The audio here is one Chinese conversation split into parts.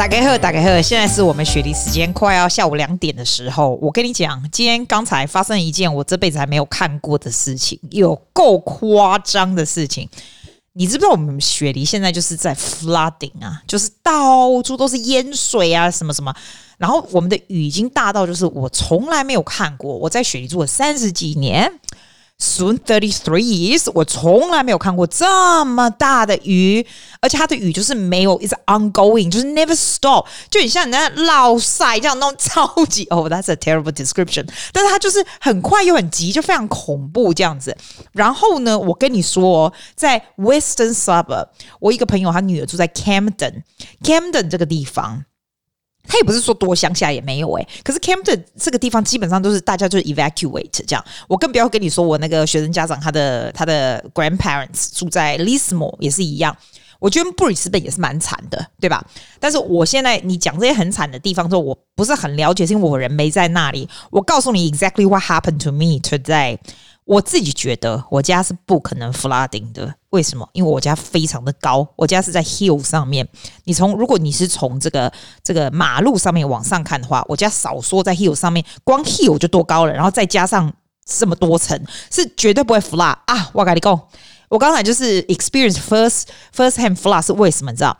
大家好，大家好，现在是我们雪梨时间快要下午两点的时候。我跟你讲，今天刚才发生一件我这辈子还没有看过的事情，有够夸张的事情。你知不知道我们雪梨现在就是在 flooding 啊，就是到处都是淹水啊，什么什么。然后我们的雨已经大到就是我从来没有看过。我在雪梨住了三十几年。Soon thirty three years，我从来没有看过这么大的雨，而且它的雨就是没有，is ongoing，就是 never stop，就很像你在落晒这样那种超级哦、oh,，that's a terrible description，但是它就是很快又很急，就非常恐怖这样子。然后呢，我跟你说，在 Western Suburb，我一个朋友他女儿住在 Camden，Camden 这个地方。他也不是说多乡下也没有哎、可是 Camden 这个地方基本上都是大家就是 evacuate 这样。我更不要跟你说我那个学生家长他的他的 grandparents 住在 Lismore 也是一样。我觉得布里斯本也是蛮惨的，对吧？但是我现在你讲这些很惨的地方之后，我不是很了解，是因为我人没在那里。我告诉你 exactly what happened to me today。我自己觉得我家是不可能 flooding 的，为什么？因为我家非常的高，我家是在 hill 上面。你从如果你是从这个这个马路上面往上看的话，我家少说在 hill 上面，光 hill 就多高了，然后再加上这么多层，是绝对不会 flood 啊！我跟你讲，我刚才就是 experience first first hand flood 是为什么？你知道？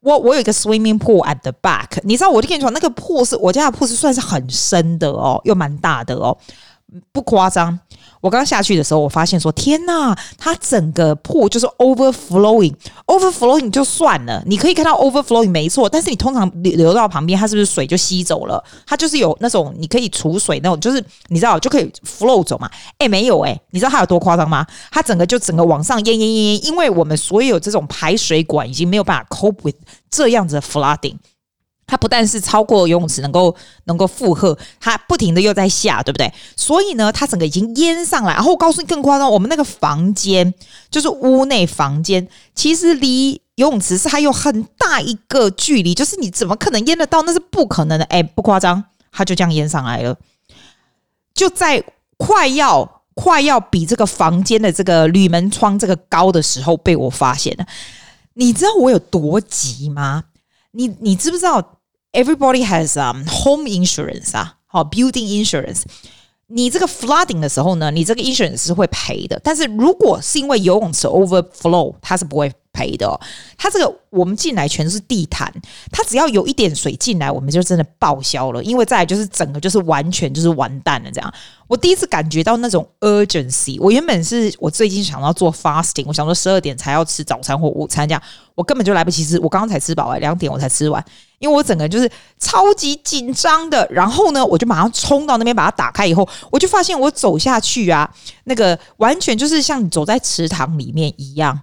我我有一个 swimming pool at the back，你知道我就跟你说，那个 pool 是我家的 pool 是算是很深的哦，又蛮大的哦，不夸张。我刚下去的时候，我发现说：“天呐，它整个破就是 overflowing，overflowing 就算了，你可以看到 overflowing 没错，但是你通常流流到旁边，它是不是水就吸走了？它就是有那种你可以储水那种，就是你知道就可以 flow 走嘛？诶，没有诶，你知道它有多夸张吗？它整个就整个往上淹淹淹淹，因为我们所有这种排水管已经没有办法 cope with 这样子的 flooding。”它不但是超过游泳池能够能够负荷，它不停的又在下，对不对？所以呢，它整个已经淹上来。然后我告诉你更夸张，我们那个房间就是屋内房间，其实离游泳池是还有很大一个距离，就是你怎么可能淹得到？那是不可能的。哎，不夸张，它就这样淹上来了，就在快要快要比这个房间的这个铝门窗这个高的时候被我发现了。你知道我有多急吗？你你知不知道 ？Everybody has um home insurance 啊，好，building insurance。你这个 flooding 的时候呢，你这个 insurance 是会赔的。但是如果是因为游泳池 overflow，它是不会 赔的哦。它这个我们进来全是地毯，它只要有一点水进来，我们就真的报销了。因为再就是整个就是完全就是完蛋了这样。我第一次感觉到那种 urgency。我原本是我最近想要做 fasting，我想说十二点才要吃早餐或午餐这样，我根本就来不及吃。我刚刚才吃饱，两点我才吃完。因为我整个就是超级紧张的，然后呢，我就马上冲到那边把它打开以后，我就发现我走下去啊，那个完全就是像走在池塘里面一样。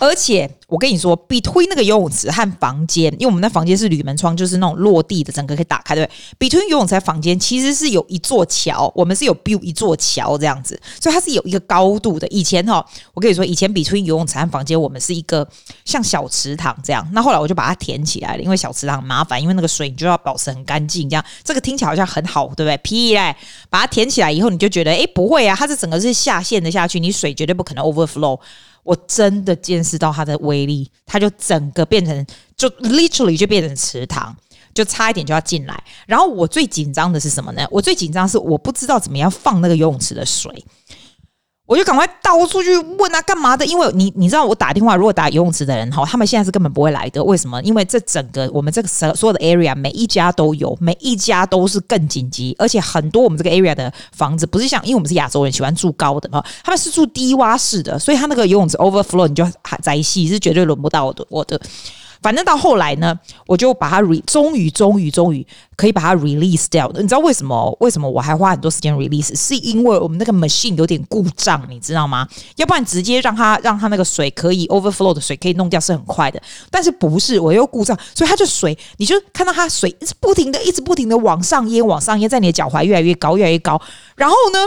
而且我跟你说，between 那个游泳池和房间，因为我们那房间是铝门窗，就是那种落地的，整个可以打开，对不对？between 游泳池和房间其实是有一座桥，我们是有 build 一座桥这样子，所以它是有一个高度的。以前哈，我跟你说，以前 between 游泳池和房间，我们是一个像小池塘这样。那后来我就把它填起来了，因为小池塘很麻烦，因为那个水你就要保持很干净，这样这个听起来好像很好，对不对？屁嘞，把它填起来以后，你就觉得诶，不会啊，它是整个是下陷的下去，你水绝对不可能 overflow。我真的见识到它的威力，它就整个变成，就 literally 就变成池塘，就差一点就要进来。然后我最紧张的是什么呢？我最紧张是我不知道怎么样放那个游泳池的水。我就赶快到处去问啊，干嘛的？因为你你知道，我打电话，如果打游泳池的人哈，他们现在是根本不会来的。为什么？因为这整个我们这个所所有的 area，每一家都有，每一家都是更紧急，而且很多我们这个 area 的房子不是像，因为我们是亚洲人喜欢住高的嘛，他们是住低洼式的，所以他那个游泳池 overflow，你就还在戏是绝对轮不到我的我的。反正到后来呢，我就把它 re，终于终于终于可以把它 release 掉。你知道为什么？为什么我还花很多时间 release？是因为我们那个 machine 有点故障，你知道吗？要不然直接让它让它那个水可以 overflow 的水可以弄掉是很快的。但是不是我又故障，所以它就水，你就看到它水一直不停的、一直不停的往上淹、往上淹，在你的脚踝越来越高、越来越高。然后呢？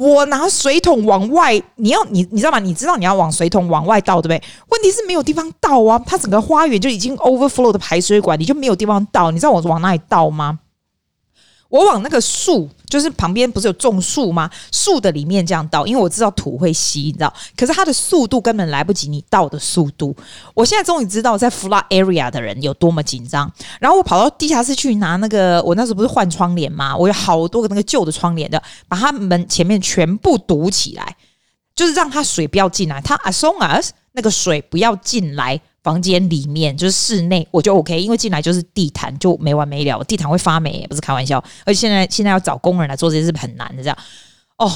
我拿水桶往外，你要你你知道吗？你知道你要往水桶往外倒，对不对？问题是没有地方倒啊！它整个花园就已经 overflow 的排水管，你就没有地方倒。你知道我往哪里倒吗？我往那个树，就是旁边不是有种树吗？树的里面这样倒，因为我知道土会吸，你知道。可是它的速度根本来不及你倒的速度。我现在终于知道在 flood area 的人有多么紧张。然后我跑到地下室去拿那个，我那时候不是换窗帘吗？我有好多个那个旧的窗帘的，把它门前面全部堵起来，就是让它水不要进来。它 as long as 那个水不要进来。房间里面就是室内，我就 OK，因为进来就是地毯，就没完没了，地毯会发霉，不是开玩笑。而且现在现在要找工人来做这些是很难的，这样哦，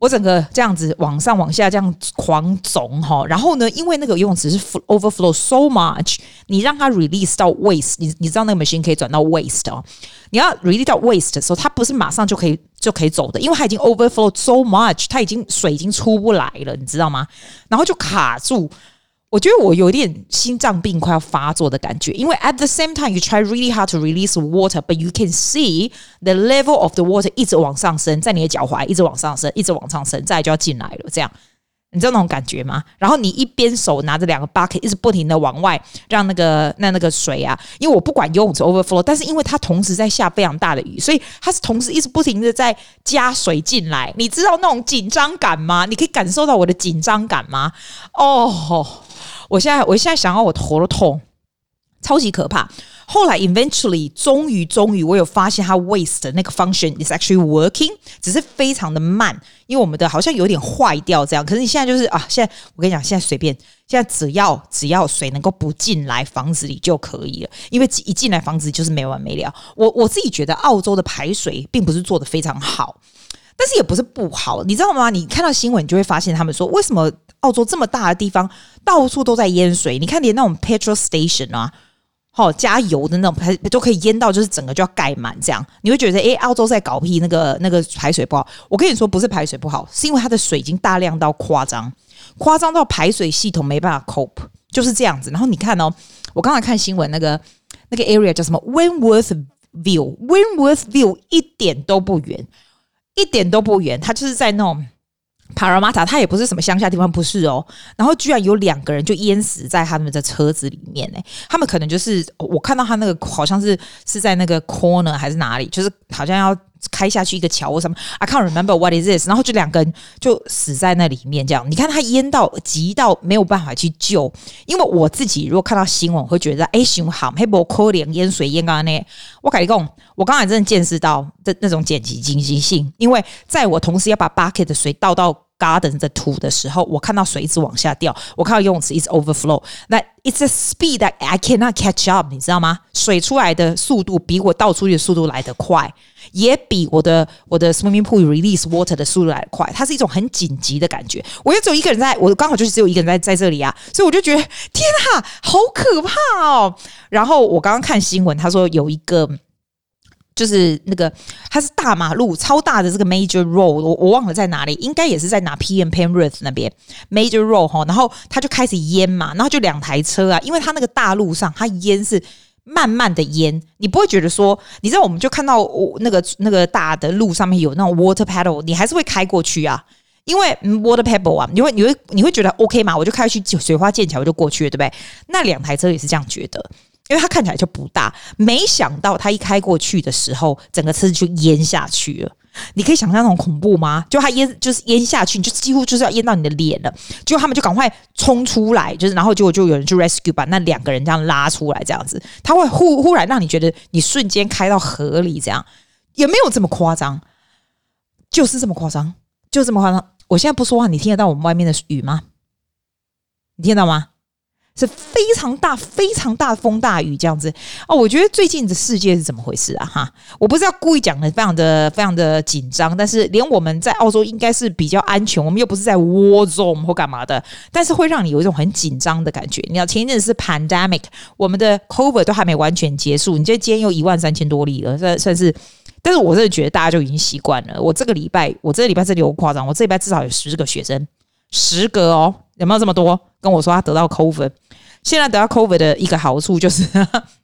我整个这样子往上往下这样狂肿哈，然后呢，因为那个游泳池是 overflow so much，你让它 release 到 waste，你你知道那个 machine 可以转到 waste 哦，你要 release 到 waste 的时候，它不是马上就可以就可以走的，因为它已经 overflow so much，它已经水已经出不来了，你知道吗？然后就卡住。我觉得我有点心脏病快要发作的感觉，因为 at the same time you try really hard to release water, but you can see the level of the water 一直往上升，在你的脚踝一直往上升，一直往上升，再就要进来了，这样。你知道那种感觉吗？然后你一边手拿着两个 bucket，一直不停的往外让那个那那个水啊，因为我不管游泳池 overflow，但是因为它同时在下非常大的雨，所以它是同时一直不停的在加水进来。你知道那种紧张感吗？你可以感受到我的紧张感吗？哦。我现在，我现在想要我头都痛，超级可怕。后来，eventually，终于，终于，我有发现它 waste 的那个 function is actually working，只是非常的慢，因为我们的好像有点坏掉这样。可是你现在就是啊，现在我跟你讲，现在随便，现在只要只要水能够不进来房子里就可以了，因为一进来房子就是没完没了。我我自己觉得澳洲的排水并不是做得非常好，但是也不是不好，你知道吗？你看到新闻，你就会发现他们说为什么。澳洲这么大的地方，到处都在淹水。你看，连那种 petrol station 啊，好加油的那种排都可以淹到，就是整个就要盖满这样。你会觉得，诶，澳洲在搞屁，那个那个排水不好。我跟你说，不是排水不好，是因为它的水已经大量到夸张，夸张到排水系统没办法 cope，就是这样子。然后你看哦，我刚才看新闻，那个那个 area 叫什么 Wentworth View，Wentworth View 一点都不远，一点都不远，它就是在那种。帕拉玛塔，它也不是什么乡下地方，不是哦。然后居然有两个人就淹死在他们的车子里面呢。他们可能就是我看到他那个好像是是在那个 corner 还是哪里，就是好像要开下去一个桥或什么。I can't remember what is this。然后就两个人就死在那里面，这样。你看他淹到急到没有办法去救。因为我自己如果看到新闻，会觉得哎，幸好黑波可怜淹水淹刚刚那。我跟你讲，我刚才真的见识到这那种紧急紧急性，因为在我同时要把 bucket 的水倒到。Garden 的土的时候，我看到水一直往下掉，我看到游泳池一直 overflow。那 it's a speed that I cannot catch up，你知道吗？水出来的速度比我倒出去的速度来得快，也比我的我的 swimming pool release water 的速度来得快。它是一种很紧急的感觉。我又只有一个人在，我刚好就是只有一个人在在这里啊，所以我就觉得天啊，好可怕哦。然后我刚刚看新闻，他说有一个。就是那个，它是大马路，超大的这个 major road，我我忘了在哪里，应该也是在哪 PM Penrith 那边 major road 哈，然后它就开始淹嘛，然后就两台车啊，因为它那个大路上，它淹是慢慢的淹，你不会觉得说，你知道我们就看到我那个那个大的路上面有那种 water paddle，你还是会开过去啊，因为 water paddle 啊，你会你会你会觉得 OK 嘛，我就开去水花剑桥我就过去了，对不对？那两台车也是这样觉得。因为它看起来就不大，没想到它一开过去的时候，整个车子就淹下去了。你可以想象那种恐怖吗？就它淹，就是淹下去，你就几乎就是要淹到你的脸了。结果他们就赶快冲出来，就是然后结果就有人去 rescue，把那两个人这样拉出来，这样子，他会忽忽然让你觉得你瞬间开到河里，这样也没有这么夸张，就是这么夸张，就这么夸张。我现在不说话，你听得到我们外面的雨吗？你听得到吗？是非常大、非常大的风大雨这样子哦。我觉得最近的世界是怎么回事啊？哈，我不是要故意讲的，非常的、非常的紧张。但是连我们在澳洲应该是比较安全，我们又不是在 war zone 或干嘛的，但是会让你有一种很紧张的感觉。你知道前一阵是 pandemic，我们的 COVID 都还没完全结束，你这今天又一万三千多例了，算算是。但是我真的觉得大家就已经习惯了。我这个礼拜，我这个礼拜这里有夸张，我这礼拜至少有十个学生，十个哦，有没有这么多？跟我说他得到 COVID。现在得到 COVID 的一个好处就是，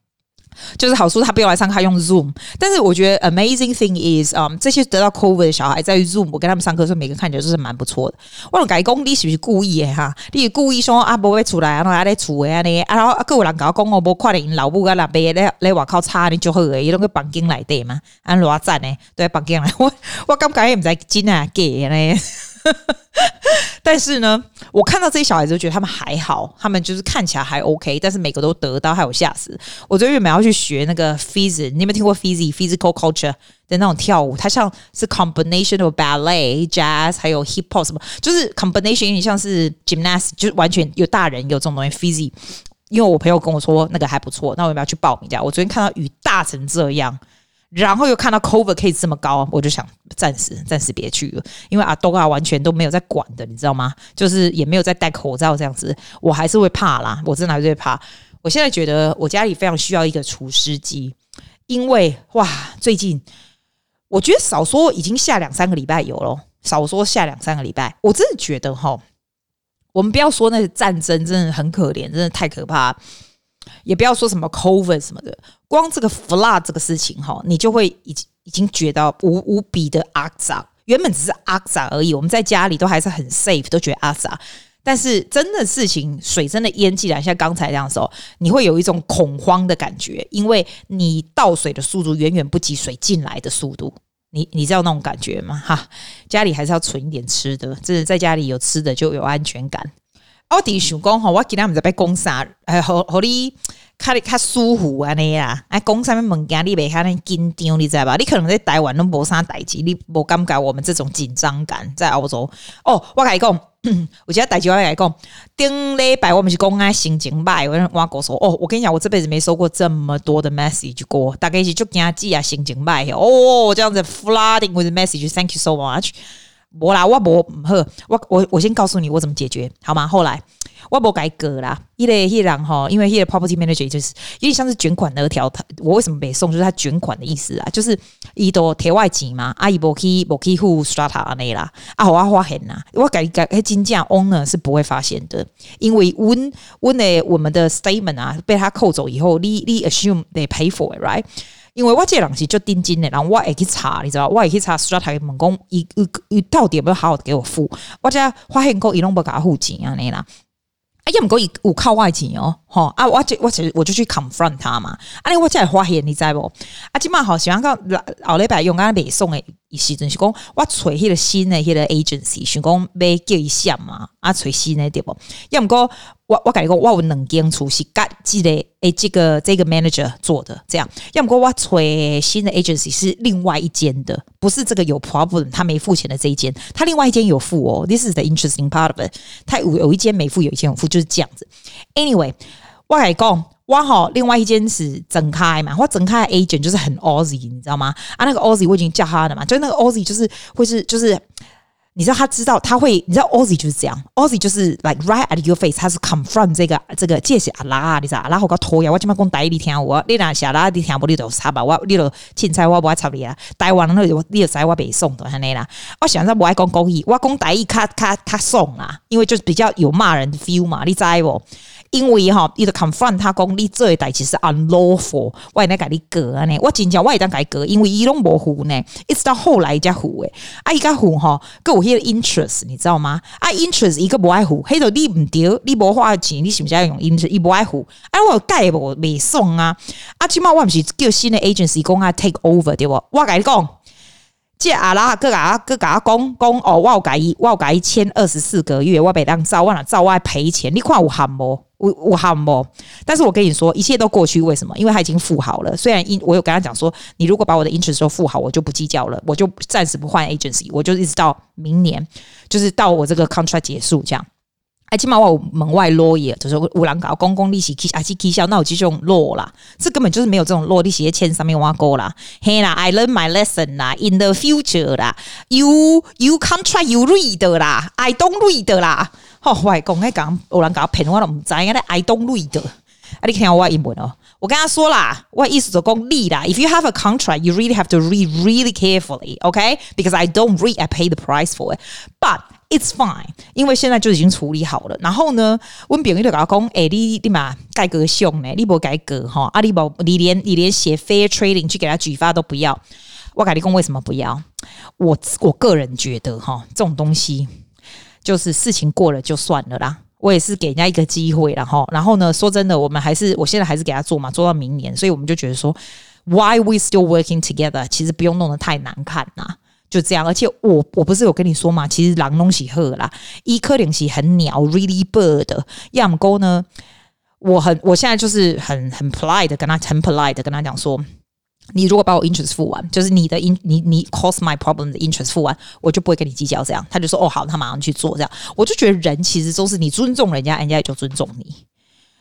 就是好处他不用来上课用 Zoom，但是我觉得 amazing thing is，嗯，这些得到 COVID 的小孩在 Zoom，我跟他们上课的时候，每个看起来就是蛮不错的。我改工，你是不是故意的哈？你是故意说啊，不会出来，然后还在厝的呢？然后各有人搞讲我无看到老母啊，那边来来外口差你就好诶，伊拢个房间来对嘛？安偌赞呢？对，房间来，我我感觉也唔知真啊假呢。但是呢，我看到这些小孩子，就觉得他们还好，他们就是看起来还 OK，但是每个都得到，还有吓死。我最近原本要去学那个 Phys，你有没有听过 Phys physical culture 的那种跳舞？它像是 combination of ballet、jazz 还有 hip hop 什么，就是 combination 有点像是 gymnastics，就是完全有大人有这种东西。Phys，因为我朋友跟我说那个还不错，那我要不要去报名一下？我昨天看到雨大成这样。然后又看到 COVID case 这么高，我就想暂时暂时别去了，因为阿东啊完全都没有在管的，你知道吗？就是也没有在戴口罩这样子，我还是会怕啦，我真的还是会怕。我现在觉得我家里非常需要一个除湿机，因为哇，最近我觉得少说已经下两三个礼拜有了，少说下两三个礼拜，我真的觉得哈，我们不要说那个战争真的很可怜，真的太可怕。也不要说什么 COVID 什么的，光这个 flood 这个事情哈，你就会已经已经觉得无无比的阿杂。原本只是阿杂而已，我们在家里都还是很 safe，都觉得阿杂。但是真的事情，水真的淹进来，像刚才这样的时候，你会有一种恐慌的感觉，因为你倒水的速度远远不及水进来的速度。你你知道那种感觉吗？哈，家里还是要存一点吃的，真的在家里有吃的就有安全感。我弟想讲吼，我今天毋知要讲啥，哎，互互你较哩较舒服安尼啦。哎，讲啥物物件你袂遐尼紧张，你知道吧？你可能在台湾拢无啥代志，你无感觉我们这种紧张感在澳洲。哦，我甲你讲，有一个代志我甲你讲，顶礼拜我们是讲啊心情歹，我我哥说，哦，我跟你讲，我这辈子没收过这么多的 message 过，大概是就惊记啊心情歹哦，这样子 flooding with message，thank you so much。无啦，我无唔好，我我我先告诉你我怎么解决，好吗？后来我无改革啦，一个一人吼，因为一个 property manager 就是有点像是卷款那条，他我为什么没送？就是他卷款的意思啊，就是伊都贴外钱嘛，阿姨无去无去付 strata 安尼啦，啊我发现呐，我改改诶金价 owner 是不会发现的，因为阮阮的我们的 statement 啊被他扣走以后，你你 assume they pay for it，right？因为我这人是就定金的，然后我会去查，你知道，我会去查 strata 问讲，伊伊伊到底有没有好好的给我付？我才发现讲伊拢不给我付钱啊，你啦。哎呀，毋过伊有靠外钱哦，吼啊！我就我就我就去 confront 他嘛。啊，我真系发现，你知无？啊，即嘛好喜欢讲后礼拜用啊北送诶，意思就是讲我找迄个新的迄个 agency，想讲要叫伊下嘛，啊，找新的对不？要毋过我我甲你讲，我有两间厝是甲即个诶，这个这个 manager 做的，这样。要毋过我找新的 agency 是另外一间的，不是这个有 problem，他没付钱的这一间，他另外一间有付哦。This is the interesting part of it，他有有一间没付，有一间有付，就是这样子。Anyway，我甲你讲。哇好，另外一间是整开嘛，我整开的 agent 就是很 Aussie，你知道吗？啊，那个 Aussie 我已经叫他的嘛，就那个 Aussie 就是会是就是，你知道他知道他会，你知道 Aussie 就是这样，Aussie 就是 like right at your face，他是 confront 这个这个，这是阿拉，你知道阿拉好搞拖呀，我今麦讲台语你听我，你那下拉你听不你就插吧，我你就凊彩我不爱插你啊，台湾人那你就知我北送的安尼啦，我想在不爱讲国语，我讲台语卡卡卡送啦，因为就是比较有骂人的 feel 嘛，你知不？因为哈，伊就 confront 他讲你做诶代志是 unlawful，我会来甲你革啊呢，我真正我会当改革，因为伊拢无付呢，一直到后来才付诶，啊伊甲付哈，佮有迄个 interest，你知道吗？啊 interest 伊个不爱付，迄个你毋着，你无花钱，你是不是要用 interest？伊不爱付，啊我改无未送啊，啊即码我毋是叫新的 agency 讲啊 take over 对不？我甲你讲，即阿拉佮甲佮甲我讲讲哦，我有甲伊，我有甲伊签二十四个月，我袂当走，我若走我赔钱，你看有含无？我我好不，但是我跟你说，一切都过去。为什么？因为他已经付好了。虽然因我有跟他讲说，你如果把我的 interest 都付好，我就不计较了，我就暂时不换 agency，我就一直到明年，就是到我这个 contract 结束这样。哎，起码我有门外 lawyer，就是有人搞公共利息，还是起效，那我就用 law 啦。这根本就是没有这种 law 利息签上面挖沟啦。嘿啦，I learn my lesson 啦，in the future 啦，you you contract you read 啦，I don't read 啦。好，我讲迄讲有人搞骗我都唔知，因为 I don't read。啊，你听我英文哦，我跟他说啦，我意思就讲你啦。If you have a contract, you really have to read really carefully, okay? Because I don't read, I pay the price for it. But，It's fine，因为现在就已经处理好了。然后呢，温炳玉就跟他讲，哎，你你嘛改革凶呢？你无改革哈？啊，你无你连你连写 fair trading 去给他举发都不要。我跟你讲为什么不要？我我个人觉得哈，这种东西就是事情过了就算了啦。我也是给人家一个机会，然后然后呢，说真的，我们还是我现在还是给他做嘛，做到明年。所以我们就觉得说，Why we still working together？其实不用弄得太难看呐。就这样，而且我我不是有跟你说嘛，其实狼东西鹤啦，一颗灵犀很鸟，really bird。要么沟呢，我很我现在就是很很 polite 的跟他很 polite 的跟他讲说，你如果把我 interest 付完，就是你的 in 你你 cause my problem 的 interest 付完，我就不会跟你计较这样。他就说哦好，他马上去做这样。我就觉得人其实都是你尊重人家，人家也就尊重你。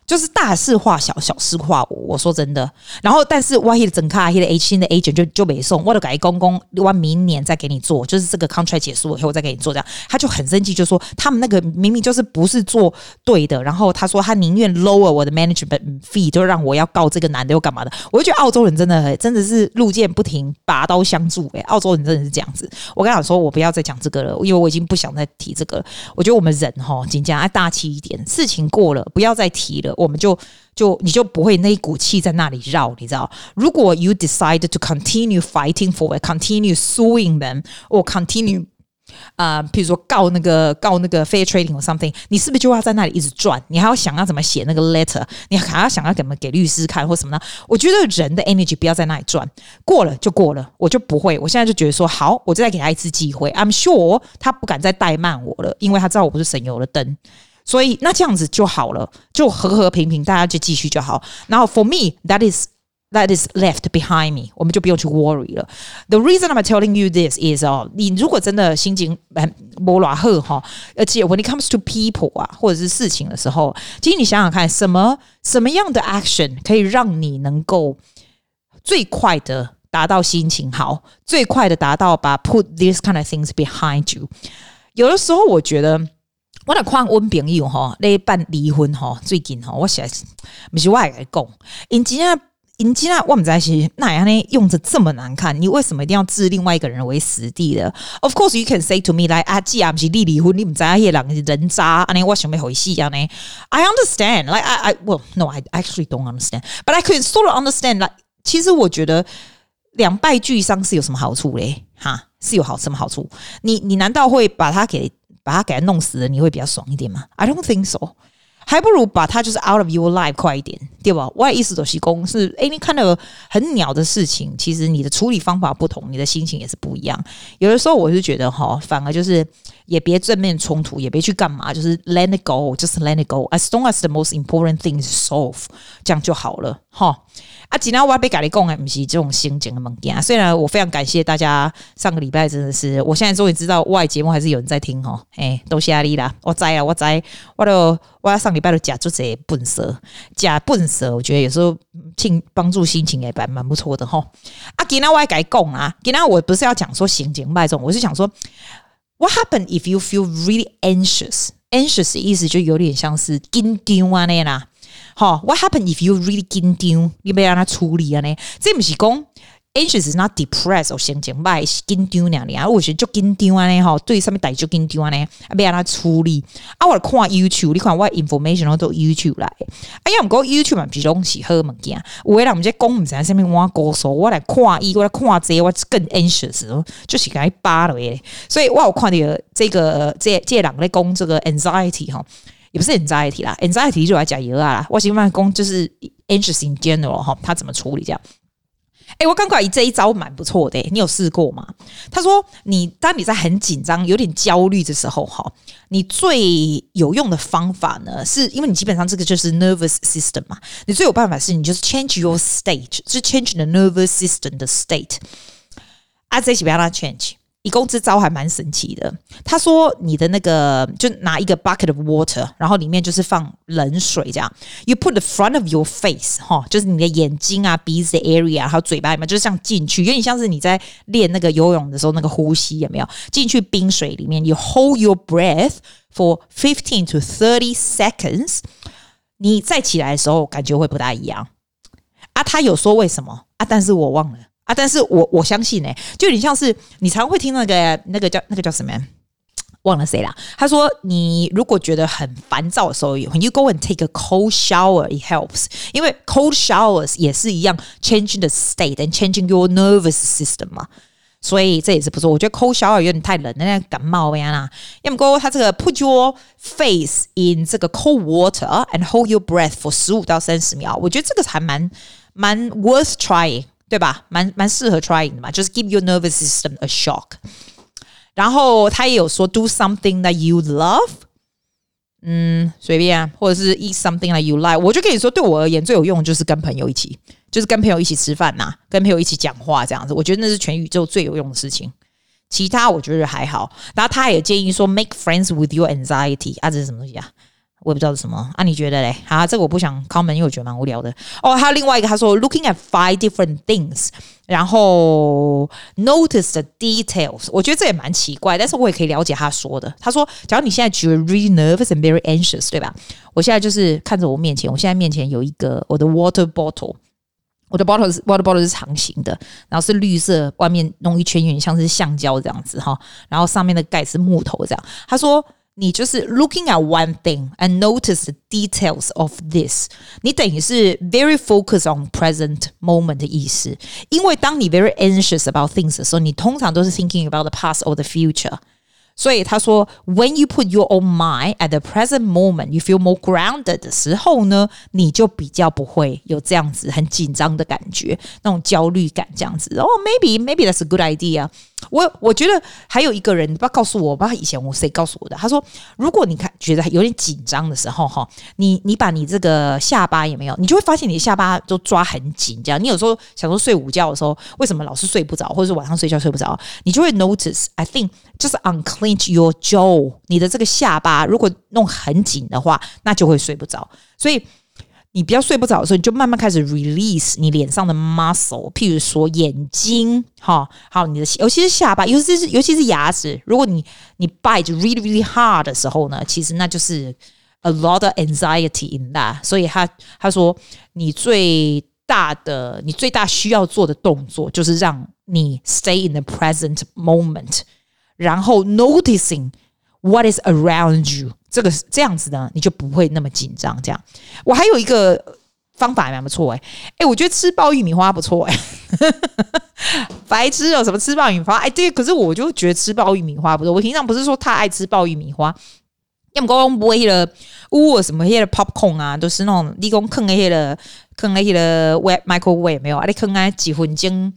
就是大事化小，小事化无。我说真的，然后但是我的整卡，他的 H 新的 agent 就就没送，我都改公公，我明年再给你做，就是这个 contract 结束了以后再给你做这样。他就很生气，就说他们那个明明就是不是做对的，然后他说他宁愿 lower 我的 management fee，就让我要告这个男的又干嘛的？我就觉得澳洲人真的真的是路见不停，拔刀相助。诶，澳洲人真的是这样子。我跟他说，我不要再讲这个了，因为我已经不想再提这个了。我觉得我们人哈，尽量爱大气一点，事情过了，不要再提了。我们就就你就不会那一股气在那里绕，你知道？如果 you decide to continue fighting for it, continue suing them, or continue 啊、呃，比如说告那个告那个 fair trading or something，你是不是就要在那里一直转？你还要想要怎么写那个 letter？你还要想要怎么给律师看或什么呢？我觉得人的 energy 不要在那里转，过了就过了，我就不会。我现在就觉得说，好，我再给他一次机会。I'm sure 他不敢再怠慢我了，因为他知道我不是省油的灯。所以那这样子就好了，就和和平平，大家就继续就好。然后 for me that is that is left behind me，我们就不用去 worry 了。The reason I'm telling you this is 哦，你如果真的心情很不拉赫哈，而且 when it comes to people 啊，或者是事情的时候，其实你想想看，什么什么样的 action 可以让你能够最快的达到心情好，最快的达到把 put these kind of things behind you。有的时候我觉得。 我来看我朋友哈，那办离婚哈，最近哈，我写不是我来讲，因今啊，因今啊，我们在是那样呢，用着这么难看，你为什么一定要置另外一个人为死地的？Of course you can say to me like 啊，既然不是你离婚，你们在那些人人渣，啊，我想要回事啊呢？I understand, like I I well no, I actually don't understand, but I could sort of understand. Like 其实我觉得两败俱伤是有什么好处嘞？哈，是有好什么好处？你你难道会把他给？把他给他弄死了，你会比较爽一点吗？I don't think so，还不如把他就是 out of your life 快一点，对吧？我意思就是公是，诶，你看到很鸟的事情，其实你的处理方法不同，你的心情也是不一样。有的时候我是觉得哈，反而就是也别正面冲突，也别去干嘛，就是 let it go，just let it go。As long as the most important thing is solved，这样就好了，哈。啊，今天我要被改你讲的不是这种心情的物件。虽然我非常感谢大家，上个礼拜真的是，我现在终于知道外节目还是有人在听哈。哎，多谢你啦，我知啊，我知，我都我上礼拜都假做这些笨蛇，假笨蛇，我觉得有时候挺帮助心情也蛮蛮不错的哈。啊，今天我要改讲啊，今天我不是要讲说心情败种，我是想说，What happen if you feel really anxious？Anxious 的意思就有点像是紧张啊那啦。好，What happen if you really 紧张？你要让他处理啊？呢，这不是讲 anxious is not depressed or，心情坏是紧张那样。我觉得就紧张啊呢，哈，对上面带就紧张啊呢，要让他处理。啊，我看 YouTube，你看我 information 都 YouTube 来。哎呀，唔过 YouTube 嘛，比东西好物件。有的人唔知讲唔知上面我告诉我来看伊，我来看这，我更 anxious，就是该扒了诶。所以我有看到这个这这人咧讲这个 anxiety 哈。也不是 anxiety 啦，anxiety 就来讲油啊啦。我喜欢讲就是 anxious in general 哈，他怎么处理这样？哎，我刚刚这一招蛮不错的，你有试过吗？他说，你当你在很紧张、有点焦虑的时候，哈，你最有用的方法呢，是因为你基本上这个就是 nervous system 嘛，你最有办法是你就是 change your state，就是 change the nervous system 的 state。啊，这是不要他 change。一共这招还蛮神奇的。他说：“你的那个就拿一个 bucket of water，然后里面就是放冷水，这样。You put the front of your face，哈，就是你的眼睛啊、鼻子的 area，还有嘴巴里面，就是像进去，有点像是你在练那个游泳的时候那个呼吸，有没有？进去冰水里面，You hold your breath for fifteen to thirty seconds。你再起来的时候，感觉会不大一样。啊，他有说为什么啊？但是我忘了。”啊！但是我我相信呢、就你像是你常会听那个那个叫那个叫什么忘了谁了？他说：“你如果觉得很烦躁的时候，when you go and take a cold shower, it helps。因为 cold showers 也是一样，changing the state and changing your nervous system 嘛。所以这也是不错。我觉得 cold shower 有点太冷，那感冒呀啦。要么过他这个 put your face in 这个 cold water and hold your breath for 十五到三十秒，我觉得这个还蛮蛮 worth trying，对吧？蛮蛮适合 trying 的嘛，就是 give your nervous system a shock。”然后他也有说 do something that you love，嗯，随便啊，或者是 eat something that you like。我就跟你说，对我而言最有用的就是跟朋友一起，就是跟朋友一起吃饭呐、跟朋友一起讲话这样子。我觉得那是全宇宙最有用的事情，其他我觉得还好。然后他也建议说 make friends with your anxiety，啊，这是什么东西啊？我也不知道是什么啊？你觉得嘞？啊，这个我不想 comment，因为我觉得蛮无聊的。哦，还有另外一个，他说 looking at five different things，然后 notice the details。我觉得这也蛮奇怪，但是我也可以了解他说的。他说，假如你现在觉得 really nervous and very anxious，对吧？我现在就是看着我面前，我现在面前有一个我的 water bottle，我的 bottle 是 water bottle 是长形的，然后是绿色，外面弄一圈有点像是橡胶这样子哈，然后上面的盖是木头这样。他说。你就是 looking at one thing and notice the details of this，你等于是 very focused on present moment 的意思。因为当你 very anxious about things 的时候，你通常都是 thinking about the past or the future。所以他说，when you put your own mind at the present moment, you feel more grounded 的时候呢，你就比较不会有这样子很紧张的感觉，那种焦虑感这样子。哦，maybe maybe that's a good idea。 我我觉得还有一个人，不要告诉我，不知道以前我谁告诉我的。他说，如果你看觉得有点紧张的时候，哈，你你把你这个下巴有没有，你就会发现你的下巴都抓很紧，这样。你有时候想说睡午觉的时候，为什么老是睡不着，或者是晚上睡觉睡不着，你就会 notice。I think 就是 unclench your jaw，你的这个下巴如果弄很紧的话，那就会睡不着。所以。你不要睡不着的时候，你就慢慢开始 release 你脸上的 muscle，譬如说眼睛，哈，好，你的尤其是下巴，尤其是尤其是牙齿。如果你你 bite really really hard 的时候呢，其实那就是 a lot of anxiety in that。所以他他说，你最大的你最大需要做的动作，就是让你 stay in the present moment，然后 noticing what is around you。这个是这样子呢，你就不会那么紧张。这样，我还有一个方法还蛮不错哎，哎，我觉得吃爆玉米花不错哎，白痴哦，什么吃爆玉米花？哎，对，可是我就觉得吃爆玉米花不错。我平常不是说太爱吃爆玉米花，要么讲不会了，呜什么那些 popcorn 啊，都是那种立功坑那些的，坑那些的 microwave 没有啊？你坑啊几分钟？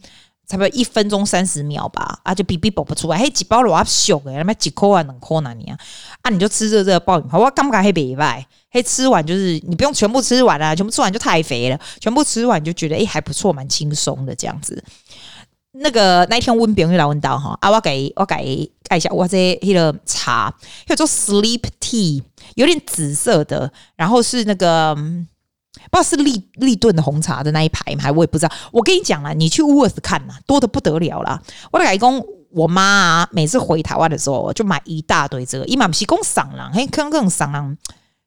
差不多一分钟三十秒吧，啊，就哔哔啵不出来，嘿，几包罗啊，小诶，那么几颗啊，两颗哪里啊？啊，你就吃这这爆米花，我敢不敢黑白白？嘿，吃完就是你不用全部吃完啊，全部吃完就太肥了，全部吃完就觉得诶、还不错，蛮轻松的这样子。那个那一天温饼又来问到哈，啊，我给我给看一下，我这那个茶叫做 sleep tea，有点紫色的，然后是那个。不知道是立立顿的红茶的那一排吗？我也不知道。我跟你讲啦，你去 Worth 看呐，多得不得了啦。我的外公，我妈啊，每次回台湾的时候，就买一大堆这个。伊嘛不是讲送人，嘿，可能更送人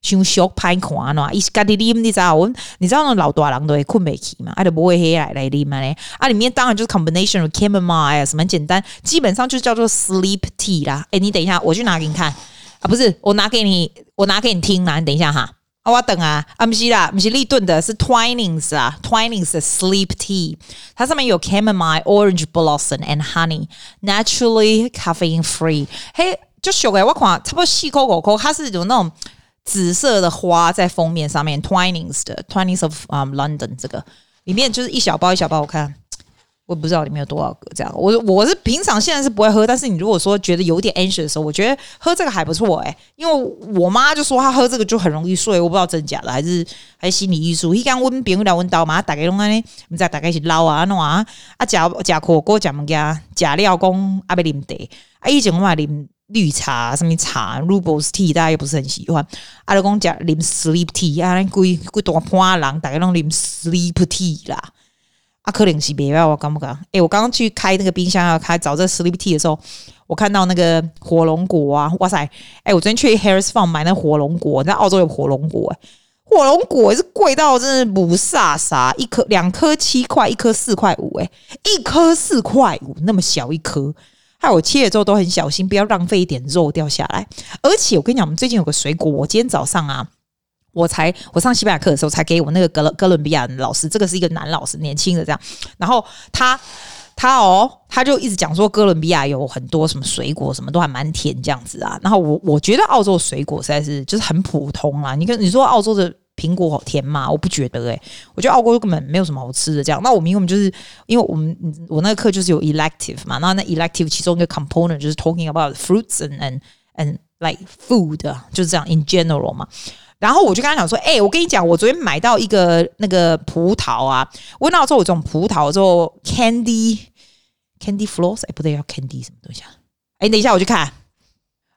想小歹看喏。伊是家己啉，你知道？我你知道那老大人都会困不起嘛？啊，就不会黑来来啉嘛嘞。啊，里面当然就是 combination of chamomile，什么很简单，基本上就叫做 sleep tea 啦。诶，你等一下，我去拿给你看啊，不是，我拿给你，我拿给你听啦。你等一下哈。我等啊，啊不是啦，不是立顿的，是 Twinings 啊，Twinings 的 Sleep Tea，它上面有 Camomile、Orange Blossom and Honey，naturally caffeine free。嘿，就小个我看差不多细口口口，它是有那种紫色的花在封面上面，Twinings 的 Twinings of、London 这个里面就是一小包一小包，我看。我不知道里面有多少个这样，我我是平常现在是不会喝，但是你如果说觉得有点 anxious 的时候，我觉得喝这个还不错诶、欸，因为我妈就说她喝这个就很容易睡，我不知道真假的还是还是心理艺术。伊刚温冰来温刀嘛，大概拢安尼，你知大概是老啊喏啊，啊食食火锅食物件，食了讲阿要啉茶，啊以前我嘛啉绿茶，什么茶，Rooibos tea，大家又不是很喜欢，啊就讲食啉 sleep tea，啊规规大盘人大概拢啉 sleep tea 啦。啊，可能是别要我刚不刚？诶，我刚刚去开那个冰箱要开找这 sleep tea 的时候，我看到那个火龙果啊，哇塞！诶，我昨天去 Harris Farm 买那火龙果，在澳洲有火龙果，火龙果是贵到真的不飒飒，一颗两颗七块，一颗四块五，诶，一颗四块五，那么小一颗。害我切了之后都很小心，不要浪费一点肉掉下来。而且我跟你讲，我们最近有个水果，我今天早上啊，我才我上西班牙课的时候才给我那个哥伦哥伦比亚老师，这个是一个男老师，年轻的这样，然后他。他哦，他就一直讲说哥伦比亚有很多什么水果，什么都还蛮甜这样子啊。然后我我觉得澳洲水果实在是就是很普通啦。你跟你说澳洲的苹果好甜吗？我不觉得诶、我觉得澳洲根本没有什么好吃的这样。那我们因为我们就是因为我们我那个课就是有 elective 嘛，那那 elective 其中一个 component 就是 talking about fruits and and and like food，就是这样 in general 嘛。然后我就跟他讲说，哎、我跟你讲，我昨天买到一个那个葡萄啊，我那时候有这种葡萄之后，candy candy floss，哎，不对，要 candy 什么东西啊？哎，等一下我去看，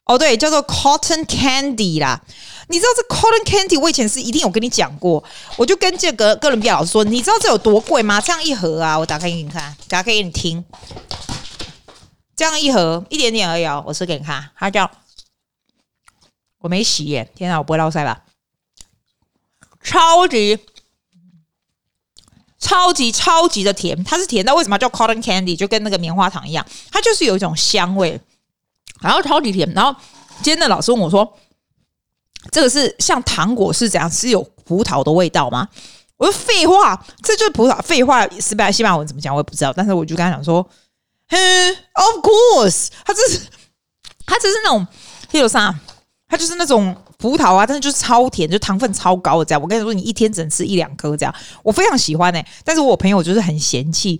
哦，对，叫做 cotton candy 啦。你知道这 cotton candy，我以前是一定有跟你讲过，我就跟这个哥伦比亚老师说，你知道这有多贵吗？这样一盒啊，我打开给你看，打开给你听，这样一盒一点点而已哦，我吃给你看，它叫我没洗耶，天啊，我不会落腮吧？超级超级超级的甜，它是甜的。为什么叫 cotton candy？就跟那个棉花糖一样，它就是有一种香味，然后超级甜。然后今天的老师问我说：“这个是像糖果是怎样？是有葡萄的味道吗？”我说：“废话，这就是葡萄。废话，西班牙西班牙文怎么讲我也不知道。但是我就跟他讲说：‘嗯，of course，它这是它这是那种，例如啥，它就是那种。’葡萄啊，但是就是超甜，就糖分超高的这样。我跟你说，你一天只能吃一两颗这样。我非常喜欢哎、但是我朋友就是很嫌弃，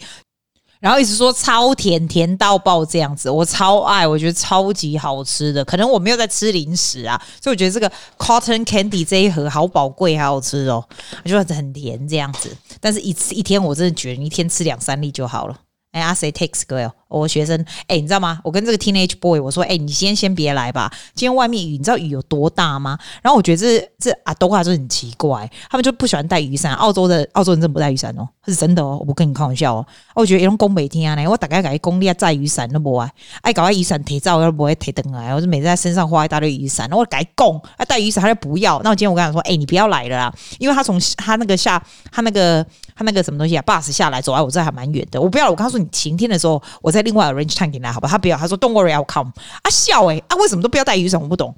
然后一直说超甜，甜到爆这样子。我超爱，我觉得超级好吃的。可能我没有在吃零食啊，所以我觉得这个 cotton candy 这一盒好宝贵，好好吃哦，就很甜这样子。但是一次一天，我真的觉得你一天吃两三粒就好了。哎，阿谁 takes girl？我学生，哎，你知道吗？我跟这个 teenage boy 我说，哎，你先先别来吧。今天外面雨，你知道雨有多大吗？然后我觉得这这啊，都话就很奇怪，他们就不喜欢带雨伞。澳洲的澳洲人真的不带雨伞哦，是真的哦，我不跟你开玩笑哦。我觉得一种讲每天啊，我大概改公里啊，带雨伞都不爱，爱搞个雨伞提早又不会提灯来，我就每次在身上花一大堆雨伞，然后我改供，啊带雨伞他就不要。那我今天我跟他说，哎，你不要来了啦，因为他从他那个下他那个他那个什么东西啊，bus 下来走啊，我这还蛮远的，我不要。我跟他说，你晴天的时候，我在另外 arrange time 来，好吧，他不要，他说 Don't worry, I'll come。啊笑哎、啊为什么都不要带雨伞？我不懂，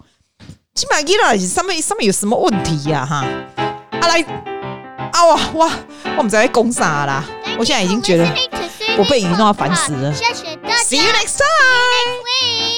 起码伊拉上面上面有什么问题呀、啊？哈，啊来，啊哇哇，我们在攻啥啦？我现在已经觉得我被鱼弄到烦死了。See you next time.